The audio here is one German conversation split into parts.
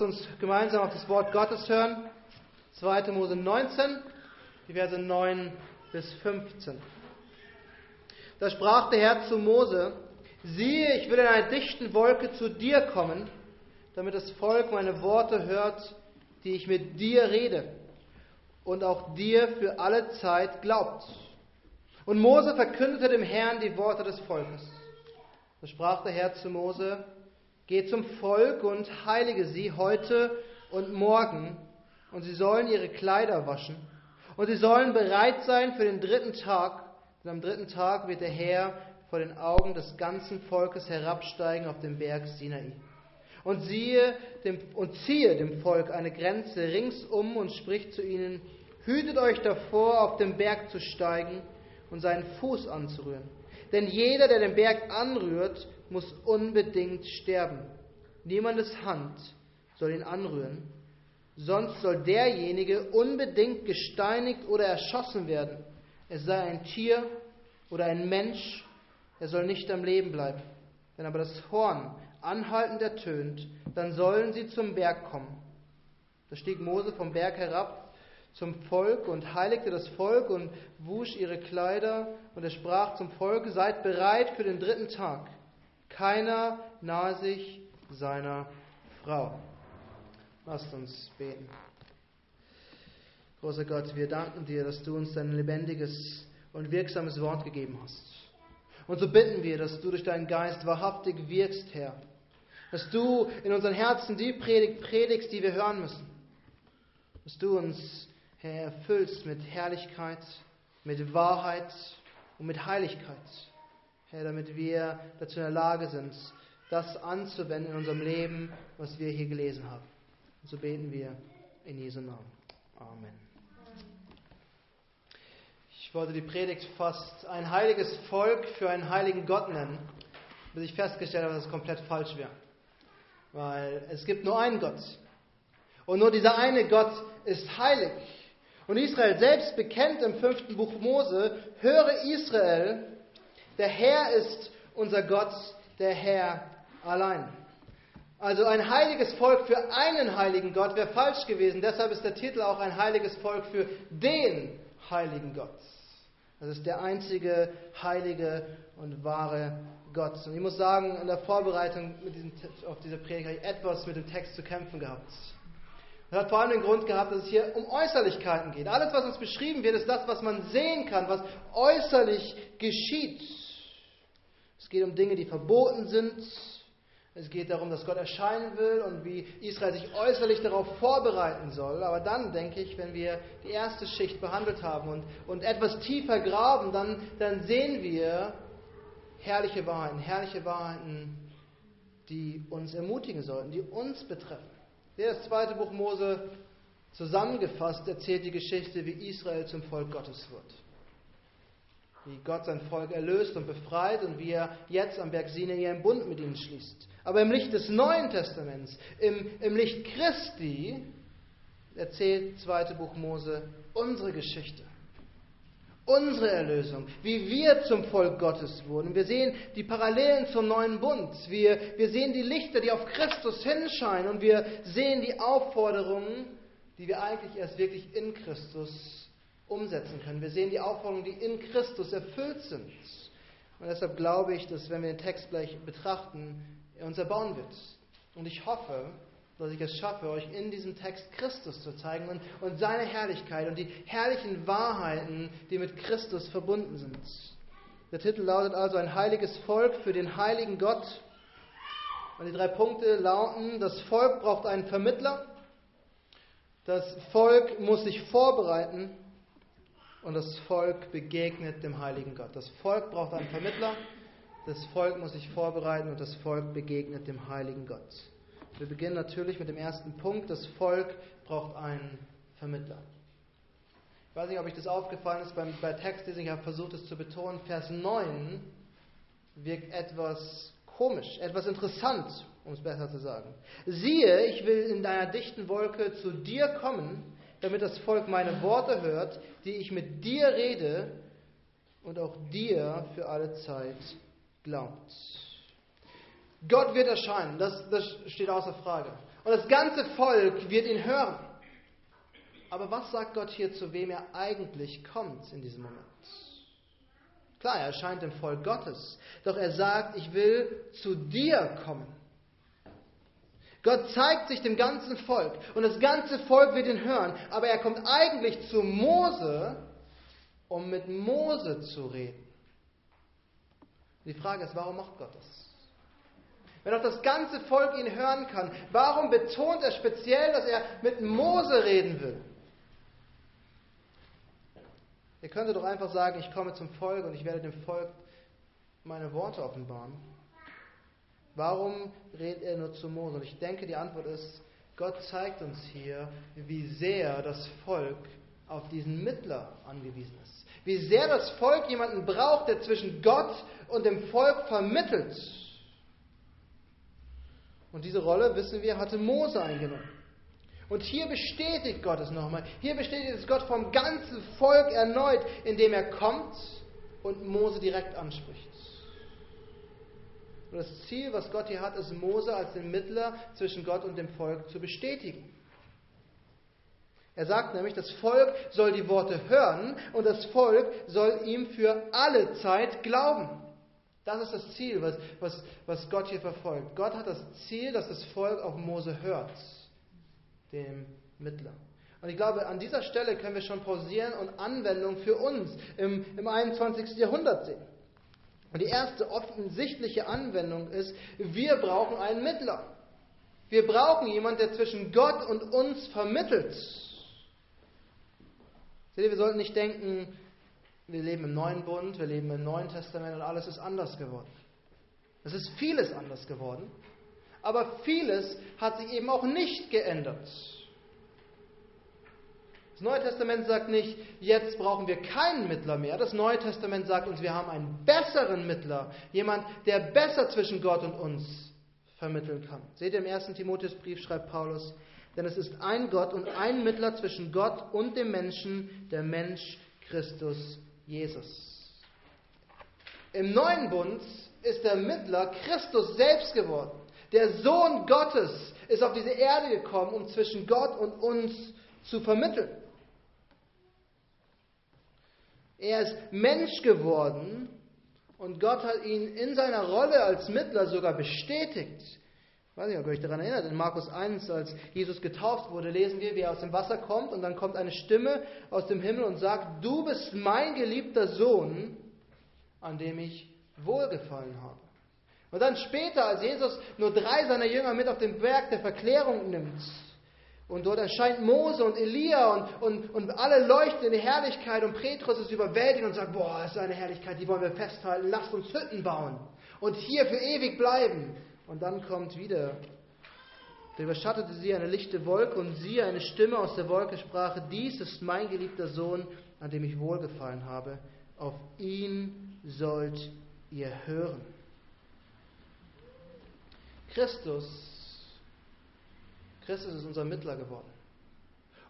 Lasst uns gemeinsam auf das Wort Gottes hören. 2. Mose 19, die Verse 9 bis 15. Da sprach der Herr zu Mose, siehe, ich will in einer dichten Wolke zu dir kommen, damit das Volk meine Worte hört, die ich mit dir rede, und auch dir für alle Zeit glaubt. Und Mose verkündete dem Herrn die Worte des Volkes. Da sprach der Herr zu Mose, Geh zum Volk und heilige sie heute und morgen, und sie sollen ihre Kleider waschen, und sie sollen bereit sein für den dritten Tag, denn am dritten Tag wird der Herr vor den Augen des ganzen Volkes herabsteigen auf den Berg Sinai. Und, siehe dem, und ziehe dem Volk eine Grenze ringsum und spricht zu ihnen, hütet euch davor, auf den Berg zu steigen und seinen Fuß anzurühren. Denn jeder, der den Berg anrührt, muss unbedingt sterben. Niemandes Hand soll ihn anrühren, sonst soll derjenige unbedingt gesteinigt oder erschossen werden. Es sei ein Tier oder ein Mensch, er soll nicht am Leben bleiben. Wenn aber das Horn anhaltend ertönt, dann sollen sie zum Berg kommen. Da stieg Mose vom Berg herab zum Volk und heiligte das Volk und wusch ihre Kleider und er sprach zum Volk, seid bereit für den dritten Tag. Keiner nahe sich seiner Frau. Lasst uns beten. Großer Gott, wir danken dir, dass du uns dein lebendiges und wirksames Wort gegeben hast. Und so bitten wir, dass du durch deinen Geist wahrhaftig wirkst, Herr. Dass du in unseren Herzen die Predigt predigst, die wir hören müssen. Dass du uns, Herr, erfüllst mit Herrlichkeit, mit Wahrheit und mit Heiligkeit. Herr, damit wir dazu in der Lage sind, das anzuwenden in unserem Leben, was wir hier gelesen haben. Und so beten wir in Jesu Namen. Amen. Ich wollte die Predigt fast ein heiliges Volk für einen heiligen Gott nennen, bis ich festgestellt habe, dass es komplett falsch wäre. Weil es gibt nur einen Gott. Und nur dieser eine Gott ist heilig. Und Israel selbst bekennt im fünften Buch Mose, höre Israel, der Herr ist unser Gott, der Herr allein. Also ein heiliges Volk für einen heiligen Gott wäre falsch gewesen. Deshalb ist der Titel auch ein heiliges Volk für den heiligen Gott. Das ist der einzige heilige und wahre Gott. Und ich muss sagen, in der Vorbereitung diesem, auf diese Predigt habe ich etwas mit dem Text zu kämpfen gehabt. Das hat vor allem den Grund gehabt, dass es hier um Äußerlichkeiten geht. Alles, was uns beschrieben wird, ist das, was man sehen kann, was äußerlich geschieht. Es geht um Dinge, die verboten sind. Es geht darum, dass Gott erscheinen will und wie Israel sich äußerlich darauf vorbereiten soll. Aber dann, denke ich, wenn wir die erste Schicht behandelt haben und, und etwas tiefer graben, dann, dann sehen wir herrliche Wahrheiten, herrliche Wahrheiten, die uns ermutigen sollten, die uns betreffen. Das zweite Buch Mose zusammengefasst erzählt die Geschichte, wie Israel zum Volk Gottes wird wie Gott sein Volk erlöst und befreit und wie er jetzt am Berg Sinai einen Bund mit ihnen schließt. Aber im Licht des Neuen Testaments, im, im Licht Christi, erzählt zweite Buch Mose unsere Geschichte. Unsere Erlösung, wie wir zum Volk Gottes wurden. Wir sehen die Parallelen zum neuen Bund. Wir, wir sehen die Lichter, die auf Christus hinscheinen. Und wir sehen die Aufforderungen, die wir eigentlich erst wirklich in Christus umsetzen können. Wir sehen die Aufforderungen, die in Christus erfüllt sind. Und deshalb glaube ich, dass wenn wir den Text gleich betrachten, er uns erbauen wird. Und ich hoffe, dass ich es schaffe, euch in diesem Text Christus zu zeigen und, und seine Herrlichkeit und die herrlichen Wahrheiten, die mit Christus verbunden sind. Der Titel lautet also ein heiliges Volk für den heiligen Gott. Und die drei Punkte lauten, das Volk braucht einen Vermittler, das Volk muss sich vorbereiten und das Volk begegnet dem heiligen Gott. Das Volk braucht einen Vermittler, das Volk muss sich vorbereiten und das Volk begegnet dem heiligen Gott. Wir beginnen natürlich mit dem ersten Punkt. Das Volk braucht einen Vermittler. Ich weiß nicht, ob euch das aufgefallen ist beim, bei Textlesung, ich habe versucht es zu betonen. Vers 9 wirkt etwas komisch, etwas interessant, um es besser zu sagen. Siehe, ich will in deiner dichten Wolke zu dir kommen damit das Volk meine Worte hört, die ich mit dir rede und auch dir für alle Zeit glaubt. Gott wird erscheinen, das, das steht außer Frage. Und das ganze Volk wird ihn hören. Aber was sagt Gott hier, zu wem er eigentlich kommt in diesem Moment? Klar, er erscheint im Volk Gottes, doch er sagt, ich will zu dir kommen. Gott zeigt sich dem ganzen Volk und das ganze Volk wird ihn hören, aber er kommt eigentlich zu Mose, um mit Mose zu reden. Die Frage ist, warum macht Gott das? Wenn auch das ganze Volk ihn hören kann, warum betont er speziell, dass er mit Mose reden will? Er könnte doch einfach sagen, ich komme zum Volk und ich werde dem Volk meine Worte offenbaren. Warum redet er nur zu Mose? Und ich denke, die Antwort ist, Gott zeigt uns hier, wie sehr das Volk auf diesen Mittler angewiesen ist. Wie sehr das Volk jemanden braucht, der zwischen Gott und dem Volk vermittelt. Und diese Rolle, wissen wir, hatte Mose eingenommen. Und hier bestätigt Gott es nochmal. Hier bestätigt es Gott vom ganzen Volk erneut, indem er kommt und Mose direkt anspricht. Und das Ziel, was Gott hier hat, ist Mose als den Mittler zwischen Gott und dem Volk zu bestätigen. Er sagt nämlich, das Volk soll die Worte hören und das Volk soll ihm für alle Zeit glauben. Das ist das Ziel, was, was, was Gott hier verfolgt. Gott hat das Ziel, dass das Volk auf Mose hört dem Mittler. Und ich glaube, an dieser Stelle können wir schon pausieren und Anwendung für uns im, im 21. Jahrhundert sehen. Und die erste offensichtliche Anwendung ist, wir brauchen einen Mittler. Wir brauchen jemanden, der zwischen Gott und uns vermittelt. Seht ihr, wir sollten nicht denken, wir leben im neuen Bund, wir leben im Neuen Testament und alles ist anders geworden. Es ist vieles anders geworden. Aber vieles hat sich eben auch nicht geändert. Das Neue Testament sagt nicht, jetzt brauchen wir keinen Mittler mehr. Das Neue Testament sagt uns, wir haben einen besseren Mittler. Jemand, der besser zwischen Gott und uns vermitteln kann. Seht ihr im ersten Timotheusbrief schreibt Paulus, denn es ist ein Gott und ein Mittler zwischen Gott und dem Menschen, der Mensch Christus Jesus. Im neuen Bund ist der Mittler Christus selbst geworden. Der Sohn Gottes ist auf diese Erde gekommen, um zwischen Gott und uns zu vermitteln. Er ist Mensch geworden und Gott hat ihn in seiner Rolle als Mittler sogar bestätigt. Ich weiß nicht, ob ihr euch daran erinnert, in Markus 1, als Jesus getauft wurde, lesen wir, wie er aus dem Wasser kommt und dann kommt eine Stimme aus dem Himmel und sagt, du bist mein geliebter Sohn, an dem ich wohlgefallen habe. Und dann später, als Jesus nur drei seiner Jünger mit auf den Berg der Verklärung nimmt, und dort erscheint Mose und Elia und, und, und alle leuchten in die Herrlichkeit und Petrus ist überwältigt und sagt, boah, das ist eine Herrlichkeit, die wollen wir festhalten, lasst uns Hütten bauen und hier für ewig bleiben. Und dann kommt wieder, da überschattete sie eine lichte Wolke und sie, eine Stimme aus der Wolke sprach, dies ist mein geliebter Sohn, an dem ich wohlgefallen habe, auf ihn sollt ihr hören. Christus, Christus ist unser Mittler geworden.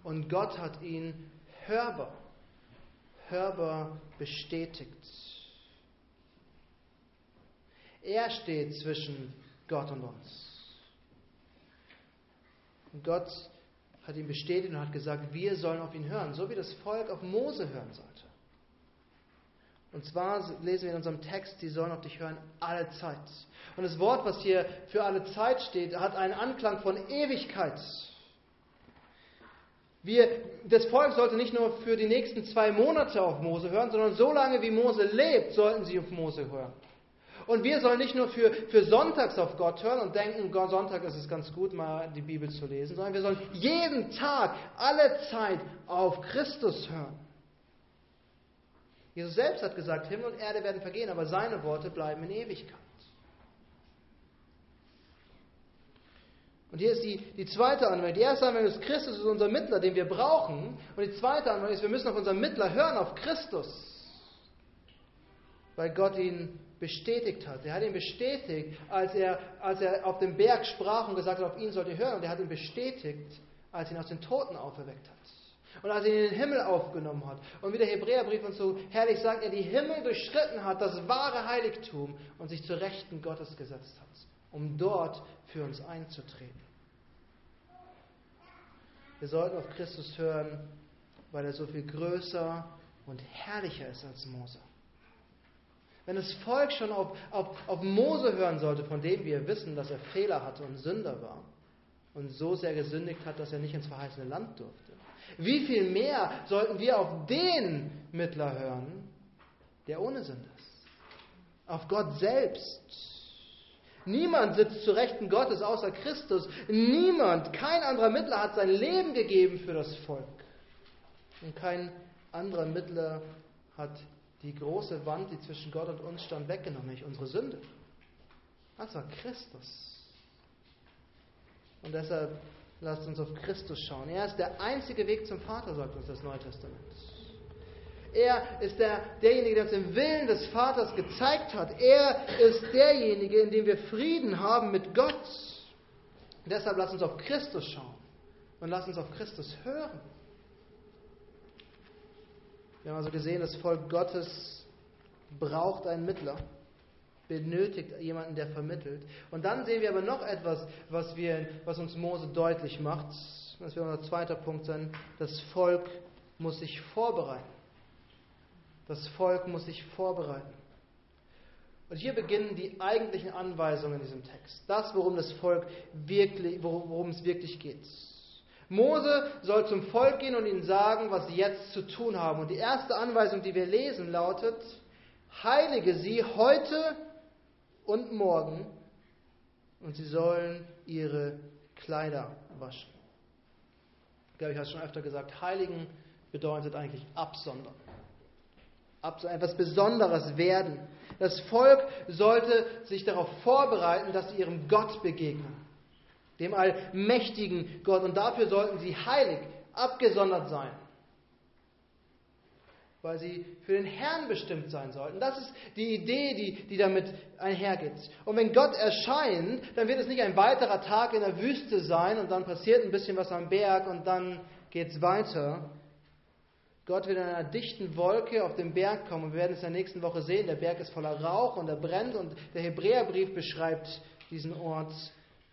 Und Gott hat ihn hörbar, hörbar bestätigt. Er steht zwischen Gott und uns. Und Gott hat ihn bestätigt und hat gesagt, wir sollen auf ihn hören, so wie das Volk auf Mose hören sollte. Und zwar lesen wir in unserem Text, sie sollen auf dich hören alle Zeit. Und das Wort, was hier für alle Zeit steht, hat einen Anklang von Ewigkeit. Wir, das Volk sollte nicht nur für die nächsten zwei Monate auf Mose hören, sondern so lange wie Mose lebt, sollten sie auf Mose hören. Und wir sollen nicht nur für, für Sonntags auf Gott hören und denken, Sonntag ist es ganz gut, mal die Bibel zu lesen, sondern wir sollen jeden Tag, alle Zeit auf Christus hören. Jesus selbst hat gesagt, Himmel und Erde werden vergehen, aber seine Worte bleiben in Ewigkeit. Und hier ist die, die zweite Anwendung. Die erste Anwendung ist, Christus ist unser Mittler, den wir brauchen. Und die zweite Anwendung ist, wir müssen auf unseren Mittler hören, auf Christus. Weil Gott ihn bestätigt hat. Er hat ihn bestätigt, als er, als er auf dem Berg sprach und gesagt hat, auf ihn sollt ihr hören. Und er hat ihn bestätigt, als er ihn aus den Toten auferweckt hat. Und als er ihn in den Himmel aufgenommen hat. Und wie der Hebräerbrief uns so herrlich sagt, er die Himmel durchschritten hat, das wahre Heiligtum und sich zur Rechten Gottes gesetzt hat, um dort für uns einzutreten. Wir sollten auf Christus hören, weil er so viel größer und herrlicher ist als Mose. Wenn das Volk schon auf, auf, auf Mose hören sollte, von dem wir wissen, dass er Fehler hatte und Sünder war und so sehr gesündigt hat, dass er nicht ins verheißene Land durfte, wie viel mehr sollten wir auf den Mittler hören, der ohne Sünde ist? Auf Gott selbst. Niemand sitzt zu Rechten Gottes außer Christus. Niemand, kein anderer Mittler hat sein Leben gegeben für das Volk. Und kein anderer Mittler hat die große Wand, die zwischen Gott und uns stand, weggenommen, nämlich unsere Sünde. Das war Christus. Und deshalb lasst uns auf Christus schauen. Er ist der einzige Weg zum Vater, sagt uns das Neue Testament. Er ist der, derjenige, der uns den Willen des Vaters gezeigt hat. Er ist derjenige, in dem wir Frieden haben mit Gott. Deshalb lasst uns auf Christus schauen und lasst uns auf Christus hören. Wir haben also gesehen, das Volk Gottes braucht einen Mittler, benötigt jemanden, der vermittelt. Und dann sehen wir aber noch etwas, was, wir, was uns Mose deutlich macht. Das wird unser zweiter Punkt sein. Das Volk muss sich vorbereiten. Das Volk muss sich vorbereiten. Und hier beginnen die eigentlichen Anweisungen in diesem Text. Das, worum das Volk wirklich, worum es wirklich geht. Mose soll zum Volk gehen und ihnen sagen, was sie jetzt zu tun haben. Und die erste Anweisung, die wir lesen, lautet, heilige sie heute und morgen und sie sollen ihre Kleider waschen. Ich glaube, ich habe es schon öfter gesagt, heiligen bedeutet eigentlich absondern. Etwas Besonderes werden. Das Volk sollte sich darauf vorbereiten, dass sie ihrem Gott begegnen dem allmächtigen Gott. Und dafür sollten sie heilig, abgesondert sein, weil sie für den Herrn bestimmt sein sollten. Das ist die Idee, die, die damit einhergeht. Und wenn Gott erscheint, dann wird es nicht ein weiterer Tag in der Wüste sein und dann passiert ein bisschen was am Berg und dann geht es weiter. Gott wird in einer dichten Wolke auf den Berg kommen und wir werden es in der nächsten Woche sehen. Der Berg ist voller Rauch und er brennt und der Hebräerbrief beschreibt diesen Ort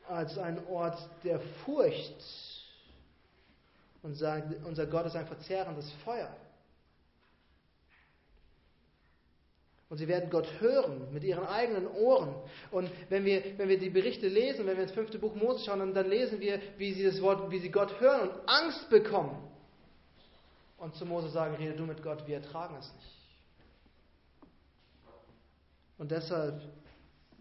als ein Ort der Furcht und sagt, unser Gott ist ein verzehrendes Feuer. Und sie werden Gott hören mit ihren eigenen Ohren. Und wenn wir, wenn wir die Berichte lesen, wenn wir ins fünfte Buch Mose schauen, dann lesen wir, wie sie das Wort, wie sie Gott hören und Angst bekommen. Und zu Mose sagen, rede du mit Gott, wir ertragen es nicht. Und deshalb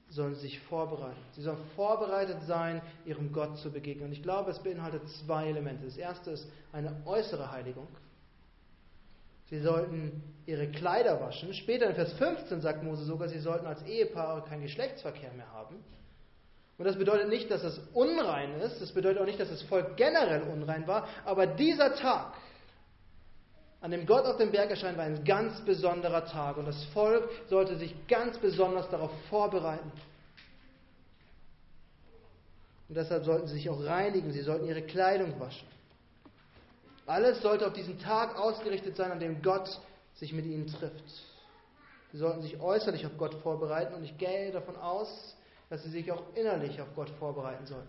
sollen sie sich vorbereiten. Sie sollen vorbereitet sein, ihrem Gott zu begegnen. Und ich glaube, es beinhaltet zwei Elemente. Das erste ist eine äußere Heiligung. Sie sollten ihre Kleider waschen. Später in Vers 15 sagt Mose sogar, sie sollten als Ehepaare keinen Geschlechtsverkehr mehr haben. Und das bedeutet nicht, dass es unrein ist. Das bedeutet auch nicht, dass das Volk generell unrein war. Aber dieser Tag, an dem Gott auf dem Berg erscheint, war ein ganz besonderer Tag und das Volk sollte sich ganz besonders darauf vorbereiten. Und deshalb sollten sie sich auch reinigen, sie sollten ihre Kleidung waschen. Alles sollte auf diesen Tag ausgerichtet sein, an dem Gott sich mit ihnen trifft. Sie sollten sich äußerlich auf Gott vorbereiten und ich gehe davon aus, dass sie sich auch innerlich auf Gott vorbereiten sollten.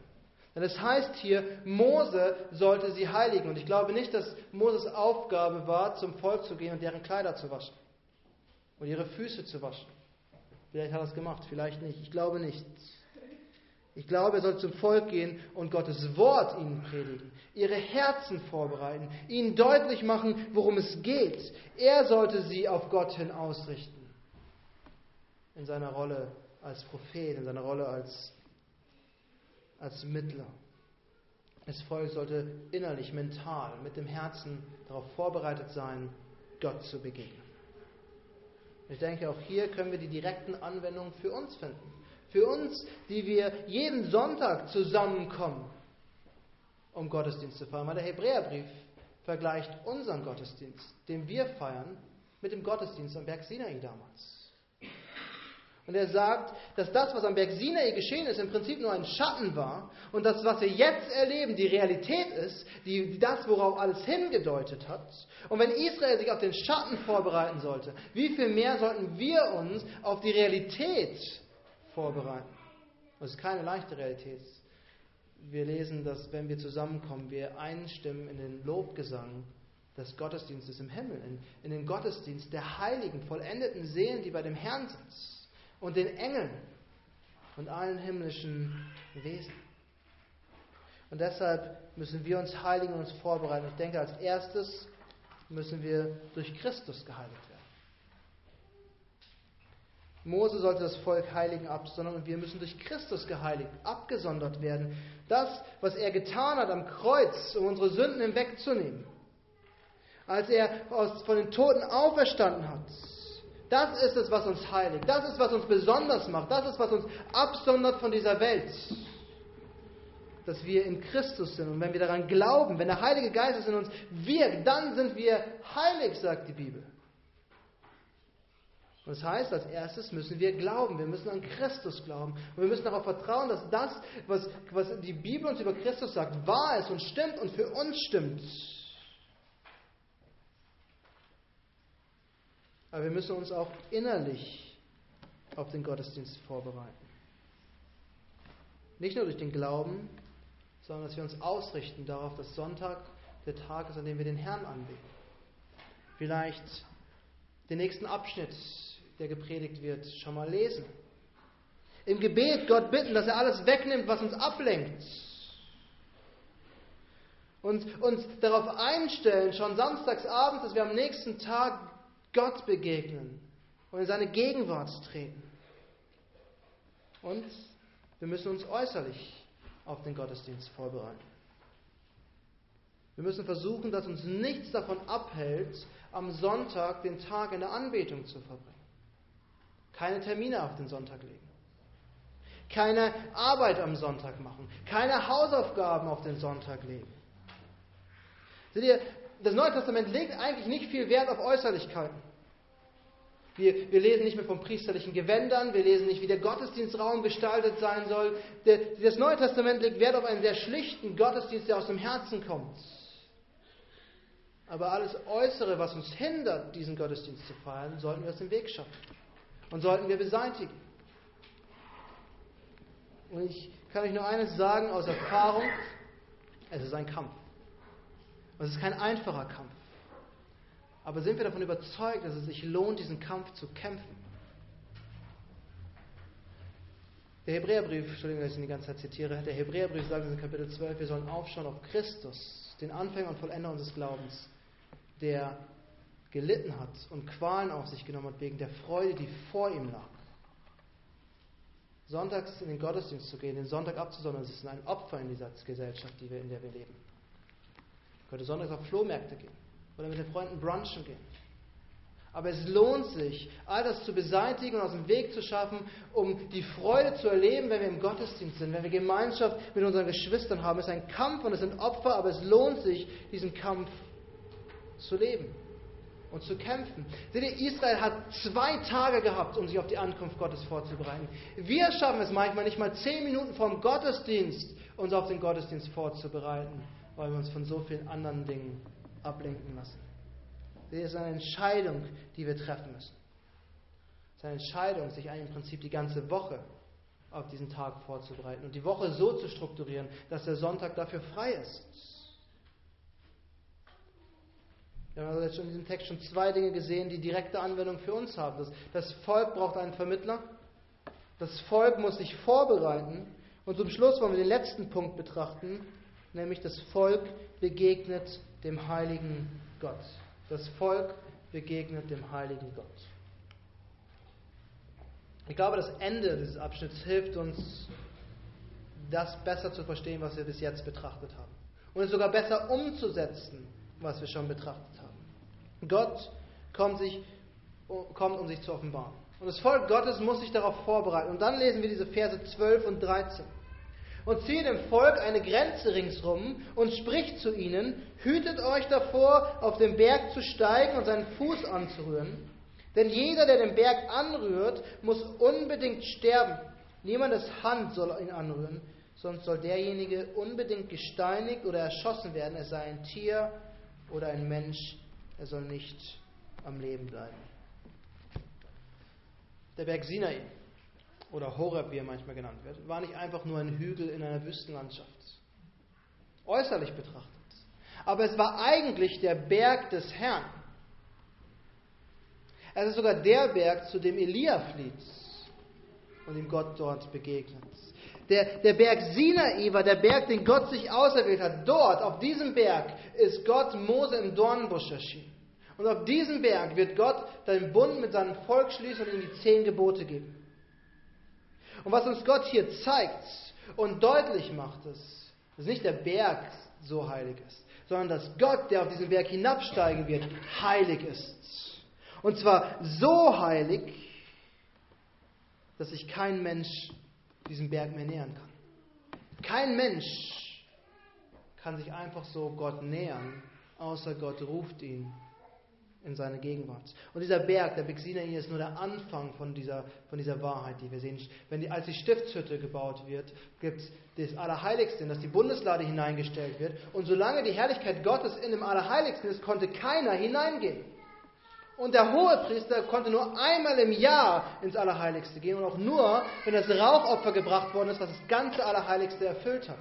Denn es heißt hier, Mose sollte sie heiligen. Und ich glaube nicht, dass Moses Aufgabe war, zum Volk zu gehen und deren Kleider zu waschen. Und ihre Füße zu waschen. Vielleicht hat er es gemacht, vielleicht nicht. Ich glaube nicht. Ich glaube, er soll zum Volk gehen und Gottes Wort ihnen predigen, ihre Herzen vorbereiten, ihnen deutlich machen, worum es geht. Er sollte sie auf Gott hin ausrichten. In seiner Rolle als Prophet, in seiner Rolle als als Mittler. Das Volk sollte innerlich, mental, mit dem Herzen darauf vorbereitet sein, Gott zu begegnen. Ich denke, auch hier können wir die direkten Anwendungen für uns finden. Für uns, die wir jeden Sonntag zusammenkommen, um Gottesdienst zu feiern. Weil der Hebräerbrief vergleicht unseren Gottesdienst, den wir feiern, mit dem Gottesdienst am Berg Sinai damals. Und er sagt, dass das, was am Berg Sinai geschehen ist, im Prinzip nur ein Schatten war und das, was wir jetzt erleben, die Realität ist, die, das, worauf alles hingedeutet hat. Und wenn Israel sich auf den Schatten vorbereiten sollte, wie viel mehr sollten wir uns auf die Realität vorbereiten? Das ist keine leichte Realität. wir lesen, dass wenn wir zusammenkommen, wir einstimmen in den Lobgesang des Gottesdienstes im Himmel, in, in den Gottesdienst der heiligen, vollendeten Seelen, die bei dem Herrn sind und den Engeln und allen himmlischen Wesen. Und deshalb müssen wir uns heiligen und uns vorbereiten. Ich denke, als erstes müssen wir durch Christus geheiligt. Mose sollte das Volk heiligen absondern und wir müssen durch Christus geheiligt, abgesondert werden. Das, was er getan hat am Kreuz, um unsere Sünden hinwegzunehmen, als er aus, von den Toten auferstanden hat, das ist es, was uns heiligt. Das ist, was uns besonders macht. Das ist, was uns absondert von dieser Welt. Dass wir in Christus sind. Und wenn wir daran glauben, wenn der Heilige Geist in uns wirkt, dann sind wir heilig, sagt die Bibel. Und das heißt, als erstes müssen wir glauben. Wir müssen an Christus glauben. Und wir müssen darauf vertrauen, dass das, was, was die Bibel uns über Christus sagt, wahr ist und stimmt und für uns stimmt. Aber wir müssen uns auch innerlich auf den Gottesdienst vorbereiten. Nicht nur durch den Glauben, sondern dass wir uns ausrichten darauf, dass Sonntag der Tag ist, an dem wir den Herrn anbeten. Vielleicht den nächsten Abschnitt, der gepredigt wird, schon mal lesen. Im Gebet Gott bitten, dass er alles wegnimmt, was uns ablenkt. Und uns darauf einstellen, schon samstagsabends, dass wir am nächsten Tag Gott begegnen und in seine Gegenwart treten. Und wir müssen uns äußerlich auf den Gottesdienst vorbereiten. Wir müssen versuchen, dass uns nichts davon abhält, am Sonntag den Tag in der Anbetung zu verbringen. Keine Termine auf den Sonntag legen. Keine Arbeit am Sonntag machen. Keine Hausaufgaben auf den Sonntag legen. Seht ihr, das Neue Testament legt eigentlich nicht viel Wert auf Äußerlichkeiten. Wir, wir, lesen nicht mehr von priesterlichen Gewändern, wir lesen nicht, wie der Gottesdienstraum gestaltet sein soll. das Neue Testament legt Wert auf einen sehr schlichten Gottesdienst, der aus dem Herzen kommt. Aber alles Äußere, was uns hindert, diesen Gottesdienst zu feiern, sollten wir aus dem Weg schaffen und sollten wir beseitigen. Und ich kann euch nur eines sagen aus Erfahrung, es ist ein Kampf. Und es ist kein einfacher Kampf. Aber sind wir davon überzeugt, dass es sich lohnt, diesen Kampf zu kämpfen? Der Hebräerbrief, Entschuldigung, dass ich ihn die ganze Zeit zitiere, der Hebräerbrief sagt in Kapitel 12, wir sollen aufschauen auf Christus, den Anfänger und Vollender unseres Glaubens, der gelitten hat und Qualen auf sich genommen hat wegen der Freude, die vor ihm lag. Sonntags in den Gottesdienst zu gehen, den Sonntag abzusondern, das ist ein Opfer in dieser Gesellschaft, die wir, in der wir leben. Ich könnte sonntags auf Flohmärkte gehen oder mit den Freunden brunchen gehen. Aber es lohnt sich, all das zu beseitigen und aus dem Weg zu schaffen, um die Freude zu erleben, wenn wir im Gottesdienst sind, wenn wir Gemeinschaft mit unseren Geschwistern haben. Es ist ein Kampf und es sind Opfer, aber es lohnt sich, diesen Kampf zu leben und zu kämpfen. Seht ihr, Israel hat zwei Tage gehabt, um sich auf die Ankunft Gottes vorzubereiten. Wir schaffen es manchmal nicht mal zehn Minuten vorm Gottesdienst, uns auf den Gottesdienst vorzubereiten, weil wir uns von so vielen anderen Dingen ablenken lassen. Das ist eine Entscheidung, die wir treffen müssen. Es ist eine Entscheidung, sich im Prinzip die ganze Woche auf diesen Tag vorzubereiten und die Woche so zu strukturieren, dass der Sonntag dafür frei ist. Wir haben also in diesem Text schon zwei Dinge gesehen, die direkte Anwendung für uns haben. Das, das Volk braucht einen Vermittler, das Volk muss sich vorbereiten und zum Schluss wollen wir den letzten Punkt betrachten, nämlich das Volk begegnet dem heiligen Gott. Das Volk begegnet dem heiligen Gott. Ich glaube, das Ende dieses Abschnitts hilft uns, das besser zu verstehen, was wir bis jetzt betrachtet haben. Und es sogar besser umzusetzen, was wir schon betrachtet haben. Gott kommt, sich, kommt um sich zu offenbaren. Und das Volk Gottes muss sich darauf vorbereiten. Und dann lesen wir diese Verse 12 und 13 und ziehe dem Volk eine Grenze ringsrum und spricht zu ihnen, hütet euch davor, auf den Berg zu steigen und seinen Fuß anzurühren. Denn jeder, der den Berg anrührt, muss unbedingt sterben. Niemandes Hand soll ihn anrühren, sonst soll derjenige unbedingt gesteinigt oder erschossen werden, es sei ein Tier oder ein Mensch, er soll nicht am Leben bleiben. Der Berg Sinai oder Horeb, wie er manchmal genannt wird, war nicht einfach nur ein Hügel in einer Wüstenlandschaft. Äußerlich betrachtet. Aber es war eigentlich der Berg des Herrn. Es ist sogar der Berg, zu dem Elia flieht und ihm Gott dort begegnet. Der, der Berg Sinai war der Berg, den Gott sich auserwählt hat. Dort, auf diesem Berg, ist Gott Mose im Dornbusch erschienen. Und auf diesem Berg wird Gott den Bund mit seinem Volk schließen und ihm die zehn Gebote geben. Und was uns Gott hier zeigt und deutlich macht, ist, dass nicht der Berg so heilig ist, sondern dass Gott, der auf diesen Berg hinabsteigen wird, heilig ist. Und zwar so heilig, dass sich kein Mensch diesem Berg mehr nähern kann. Kein Mensch kann sich einfach so Gott nähern, außer Gott ruft ihn in seine Gegenwart. Und dieser Berg, der Berg Sinai, ist nur der Anfang von dieser, von dieser Wahrheit, die wir sehen. Wenn die, als die Stiftshütte gebaut wird, gibt es das Allerheiligste, in das die Bundeslade hineingestellt wird. Und solange die Herrlichkeit Gottes in dem Allerheiligsten ist, konnte keiner hineingehen. Und der Hohepriester konnte nur einmal im Jahr ins Allerheiligste gehen und auch nur, wenn das Rauchopfer gebracht worden ist, was das ganze Allerheiligste erfüllt hat.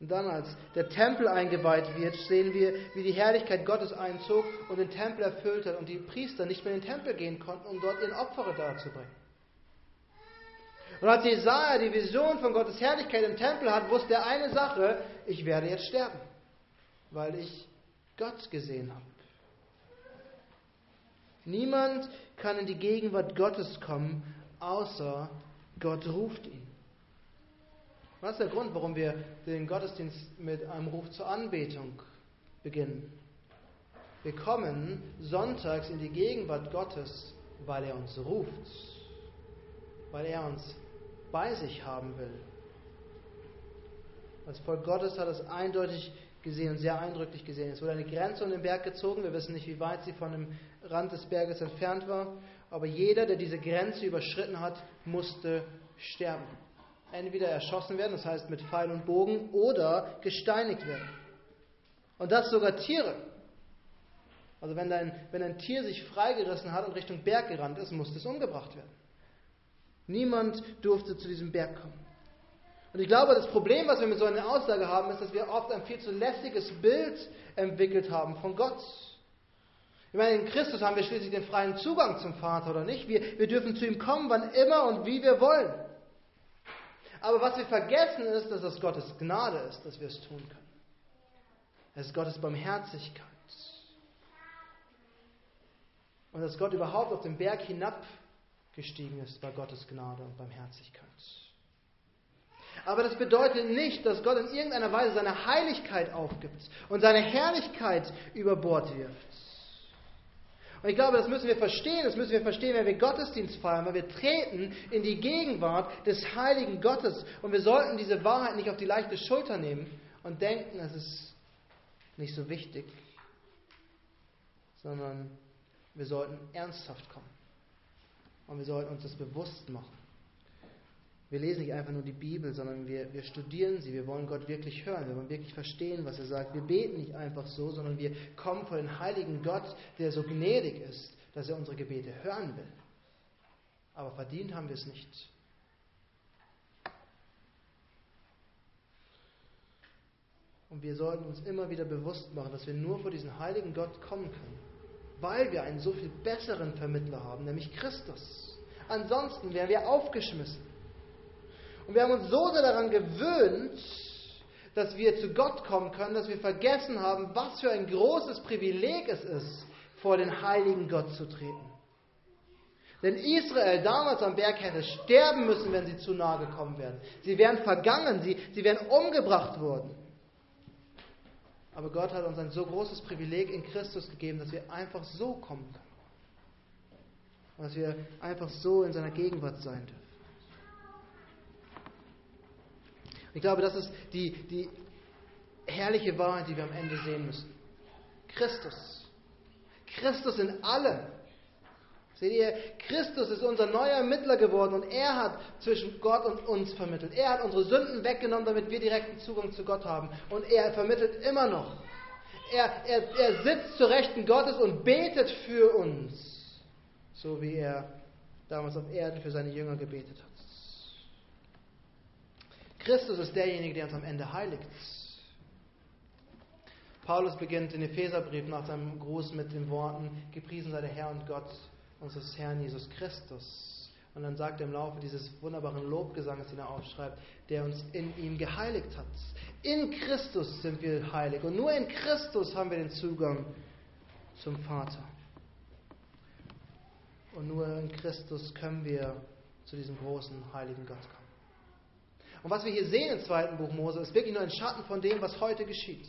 Und dann, als der Tempel eingeweiht wird, sehen wir, wie die Herrlichkeit Gottes einzog und den Tempel erfüllt hat und die Priester nicht mehr in den Tempel gehen konnten, um dort ihren Opfer darzubringen. Und als Jesaja die Vision von Gottes Herrlichkeit im Tempel hat, wusste er eine Sache: Ich werde jetzt sterben, weil ich Gott gesehen habe. Niemand kann in die Gegenwart Gottes kommen, außer Gott ruft ihn. Was ist der Grund, warum wir den Gottesdienst mit einem Ruf zur Anbetung beginnen? Wir kommen sonntags in die Gegenwart Gottes, weil er uns ruft, weil er uns bei sich haben will. Als Volk Gottes hat es eindeutig gesehen, sehr eindrücklich gesehen. Es wurde eine Grenze um den Berg gezogen. Wir wissen nicht, wie weit sie von dem Rand des Berges entfernt war. Aber jeder, der diese Grenze überschritten hat, musste sterben. Entweder erschossen werden, das heißt mit Pfeil und Bogen, oder gesteinigt werden. Und das sogar Tiere. Also wenn ein, wenn ein Tier sich freigerissen hat und Richtung Berg gerannt ist, musste es umgebracht werden. Niemand durfte zu diesem Berg kommen. Und ich glaube, das Problem, was wir mit so einer Aussage haben, ist, dass wir oft ein viel zu lässiges Bild entwickelt haben von Gott. Ich meine, in Christus haben wir schließlich den freien Zugang zum Vater, oder nicht? Wir, wir dürfen zu ihm kommen, wann immer und wie wir wollen. Aber was wir vergessen ist, dass es Gottes Gnade ist, dass wir es tun können. Es ist Gottes Barmherzigkeit. Und dass Gott überhaupt auf den Berg hinabgestiegen ist, war Gottes Gnade und Barmherzigkeit. Aber das bedeutet nicht, dass Gott in irgendeiner Weise seine Heiligkeit aufgibt und seine Herrlichkeit über Bord wirft. Und ich glaube, das müssen wir verstehen, das müssen wir verstehen, wenn wir Gottesdienst feiern, weil wir treten in die Gegenwart des heiligen Gottes. Und wir sollten diese Wahrheit nicht auf die leichte Schulter nehmen und denken, es ist nicht so wichtig, sondern wir sollten ernsthaft kommen. Und wir sollten uns das bewusst machen. Wir lesen nicht einfach nur die Bibel, sondern wir, wir studieren sie. Wir wollen Gott wirklich hören. Wir wollen wirklich verstehen, was er sagt. Wir beten nicht einfach so, sondern wir kommen vor den heiligen Gott, der so gnädig ist, dass er unsere Gebete hören will. Aber verdient haben wir es nicht. Und wir sollten uns immer wieder bewusst machen, dass wir nur vor diesen heiligen Gott kommen können, weil wir einen so viel besseren Vermittler haben, nämlich Christus. Ansonsten wären wir aufgeschmissen. Und wir haben uns so sehr daran gewöhnt, dass wir zu Gott kommen können, dass wir vergessen haben, was für ein großes Privileg es ist, vor den heiligen Gott zu treten. Denn Israel damals am Berg hätte sterben müssen, wenn sie zu nahe gekommen wären. Sie wären vergangen, sie, sie wären umgebracht worden. Aber Gott hat uns ein so großes Privileg in Christus gegeben, dass wir einfach so kommen können. Dass wir einfach so in seiner Gegenwart sein dürfen. Ich glaube, das ist die, die herrliche Wahrheit, die wir am Ende sehen müssen. Christus. Christus in allem. Seht ihr, Christus ist unser neuer Mittler geworden und er hat zwischen Gott und uns vermittelt. Er hat unsere Sünden weggenommen, damit wir direkten Zugang zu Gott haben. Und er vermittelt immer noch. Er, er, er sitzt zur Rechten Gottes und betet für uns, so wie er damals auf Erden für seine Jünger gebetet hat. Christus ist derjenige, der uns am Ende heiligt. Paulus beginnt den Epheserbrief nach seinem Gruß mit den Worten, gepriesen sei der Herr und Gott unseres Herrn Jesus Christus. Und dann sagt er im Laufe dieses wunderbaren Lobgesanges, den er aufschreibt, der uns in ihm geheiligt hat. In Christus sind wir heilig und nur in Christus haben wir den Zugang zum Vater. Und nur in Christus können wir zu diesem großen, heiligen Gott kommen. Und was wir hier sehen im zweiten Buch Mose, ist wirklich nur ein Schatten von dem, was heute geschieht.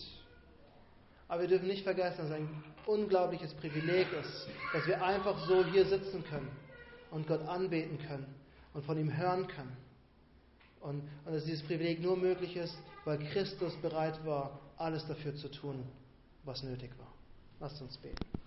Aber wir dürfen nicht vergessen, dass es ein unglaubliches Privileg ist, dass wir einfach so hier sitzen können und Gott anbeten können und von ihm hören können. Und, und dass dieses Privileg nur möglich ist, weil Christus bereit war, alles dafür zu tun, was nötig war. Lasst uns beten.